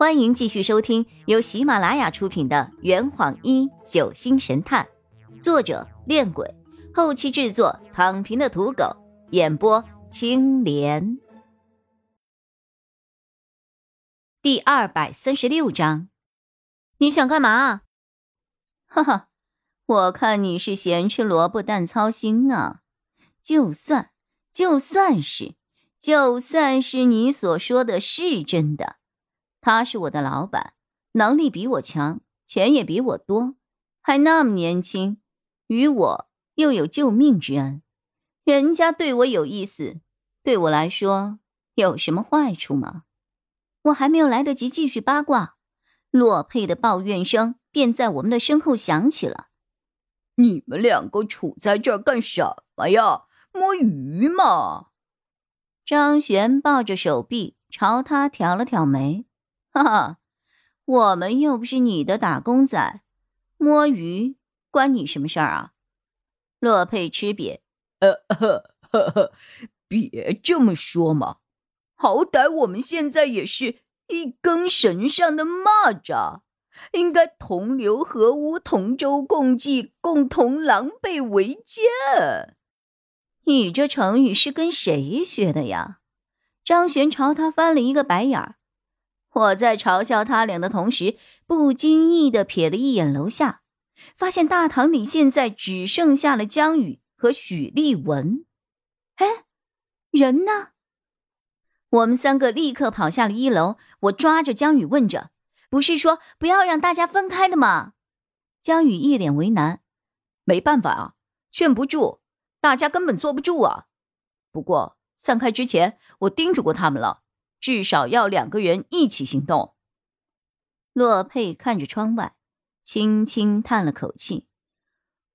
欢迎继续收听由喜马拉雅出品的《圆谎一九星神探》，作者：恋鬼，后期制作：躺平的土狗，演播：青莲。第二百三十六章，你想干嘛？哈哈，我看你是咸吃萝卜淡操心啊！就算，就算是，就算是你所说的是真的。他是我的老板，能力比我强，钱也比我多，还那么年轻，与我又有救命之恩，人家对我有意思，对我来说有什么坏处吗？我还没有来得及继续八卦，洛佩的抱怨声便在我们的身后响起了：“你们两个杵在这干什么呀？摸鱼吗？”张璇抱着手臂朝他挑了挑眉。哈哈，我们又不是你的打工仔，摸鱼关你什么事儿啊？洛佩吃瘪，呃呵呵呵，别这么说嘛，好歹我们现在也是一根绳上的蚂蚱，应该同流合污、同舟共济、共同狼狈为奸。你这成语是跟谁学的呀？张璇朝他翻了一个白眼儿。我在嘲笑他俩的同时，不经意的瞥了一眼楼下，发现大堂里现在只剩下了江宇和许丽文。哎，人呢？我们三个立刻跑下了一楼。我抓着江宇问着：“不是说不要让大家分开的吗？”江宇一脸为难：“没办法啊，劝不住，大家根本坐不住啊。不过散开之前，我叮嘱过他们了。”至少要两个人一起行动。洛佩看着窗外，轻轻叹了口气：“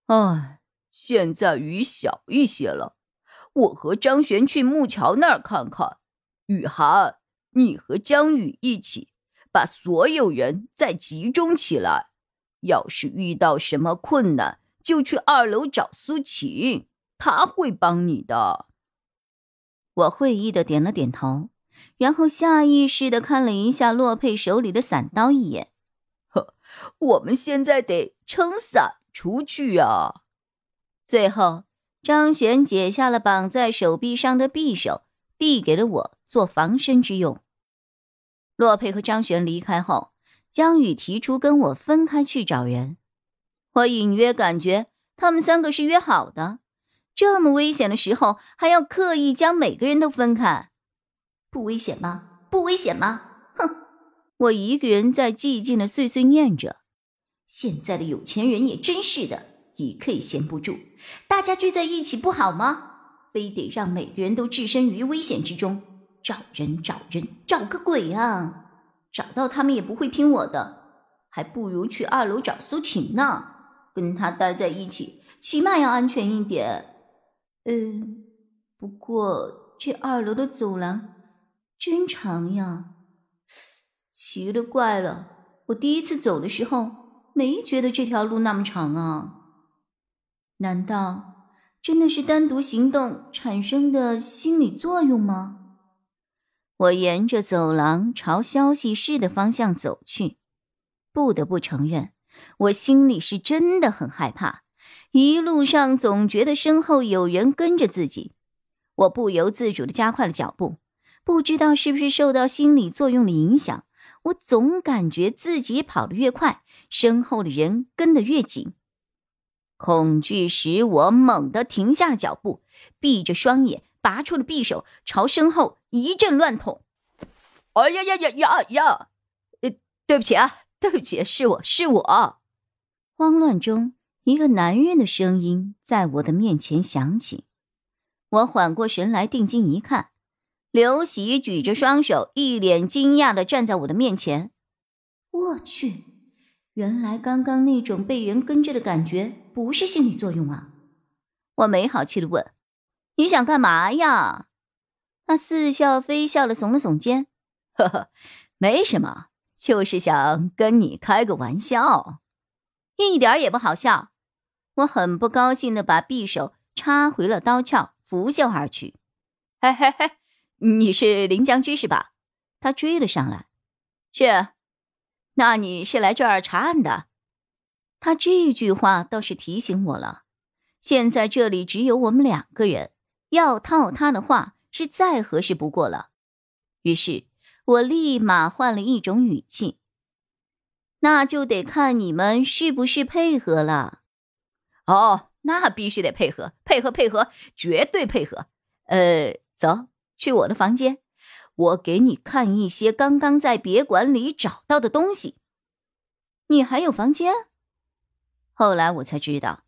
唉，现在雨小一些了。我和张璇去木桥那儿看看。雨涵，你和江宇一起把所有人再集中起来。要是遇到什么困难，就去二楼找苏晴，他会帮你的。”我会意的点了点头。然后下意识的看了一下洛佩手里的伞刀一眼，呵，我们现在得撑伞出去啊！最后，张璇解下了绑在手臂上的匕首，递给了我做防身之用。洛佩和张璇离开后，江宇提出跟我分开去找人。我隐约感觉他们三个是约好的，这么危险的时候还要刻意将每个人都分开。不危险吗？不危险吗？哼！我一个人在寂静的碎碎念着。现在的有钱人也真是的，一刻也闲不住。大家聚在一起不好吗？非得让每个人都置身于危险之中，找人找人找个鬼啊！找到他们也不会听我的，还不如去二楼找苏晴呢，跟他待在一起，起码要安全一点。嗯，不过这二楼的走廊……真长呀！奇了怪了，我第一次走的时候没觉得这条路那么长啊。难道真的是单独行动产生的心理作用吗？我沿着走廊朝消息室的方向走去，不得不承认，我心里是真的很害怕。一路上总觉得身后有人跟着自己，我不由自主的加快了脚步。不知道是不是受到心理作用的影响，我总感觉自己跑得越快，身后的人跟得越紧。恐惧使我猛地停下了脚步，闭着双眼，拔出了匕首，朝身后一阵乱捅。哎呀呀呀呀呀！呃，对不起啊，对不起，是我是我。慌乱中，一个男人的声音在我的面前响起。我缓过神来，定睛一看。刘喜举着双手，一脸惊讶的站在我的面前。我去，原来刚刚那种被人跟着的感觉不是心理作用啊！我没好气的问：“你想干嘛呀？”他似笑非笑的耸了耸肩：“呵呵，没什么，就是想跟你开个玩笑，一点也不好笑。”我很不高兴的把匕首插回了刀鞘，拂袖而去。嘿嘿嘿。你是林将军是吧？他追了上来。是那你是来这儿查案的？他这句话倒是提醒我了。现在这里只有我们两个人，要套他的话是再合适不过了。于是我立马换了一种语气：“那就得看你们是不是配合了。”哦，那必须得配合，配合，配合，绝对配合。呃，走去我的房间，我给你看一些刚刚在别馆里找到的东西。你还有房间？后来我才知道。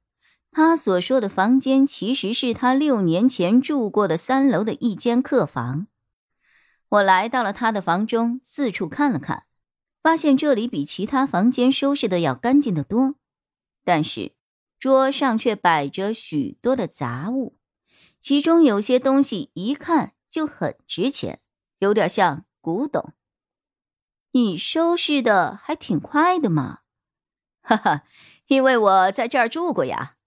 他所说的房间，其实是他六年前住过的三楼的一间客房。我来到了他的房中，四处看了看，发现这里比其他房间收拾的要干净的多，但是桌上却摆着许多的杂物，其中有些东西一看就很值钱，有点像古董。你收拾的还挺快的嘛，哈哈，因为我在这儿住过呀。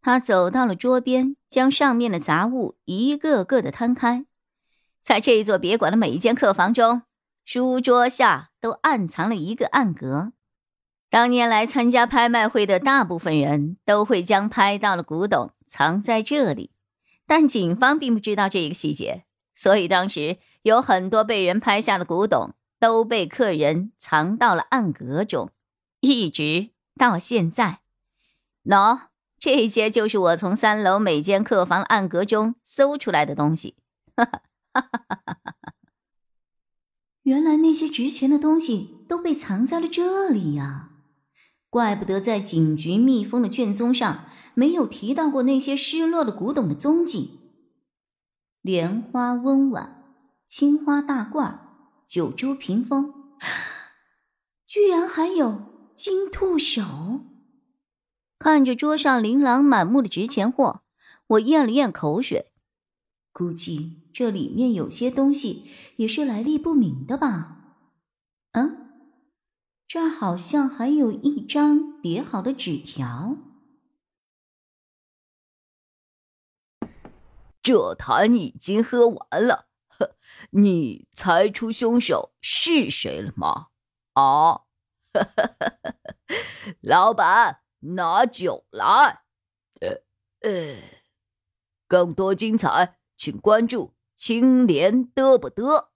他走到了桌边，将上面的杂物一个个的摊开。在这一座别馆的每一间客房中，书桌下都暗藏了一个暗格。当年来参加拍卖会的大部分人都会将拍到的古董藏在这里，但警方并不知道这一个细节，所以当时有很多被人拍下的古董都被客人藏到了暗格中，一直到现在。喏。这些就是我从三楼每间客房暗格中搜出来的东西。哈哈哈哈哈！原来那些值钱的东西都被藏在了这里呀，怪不得在警局密封的卷宗上没有提到过那些失落的古董的踪迹。莲花温碗、青花大罐、九州屏风，居然还有金兔手。看着桌上琳琅满目的值钱货，我咽了咽口水，估计这里面有些东西也是来历不明的吧。这好像还有一张叠好的纸条。这坛已经喝完了，呵，你猜出凶手是谁了吗？啊，老板。拿酒来，呃呃，更多精彩，请关注青莲嘚不嘚。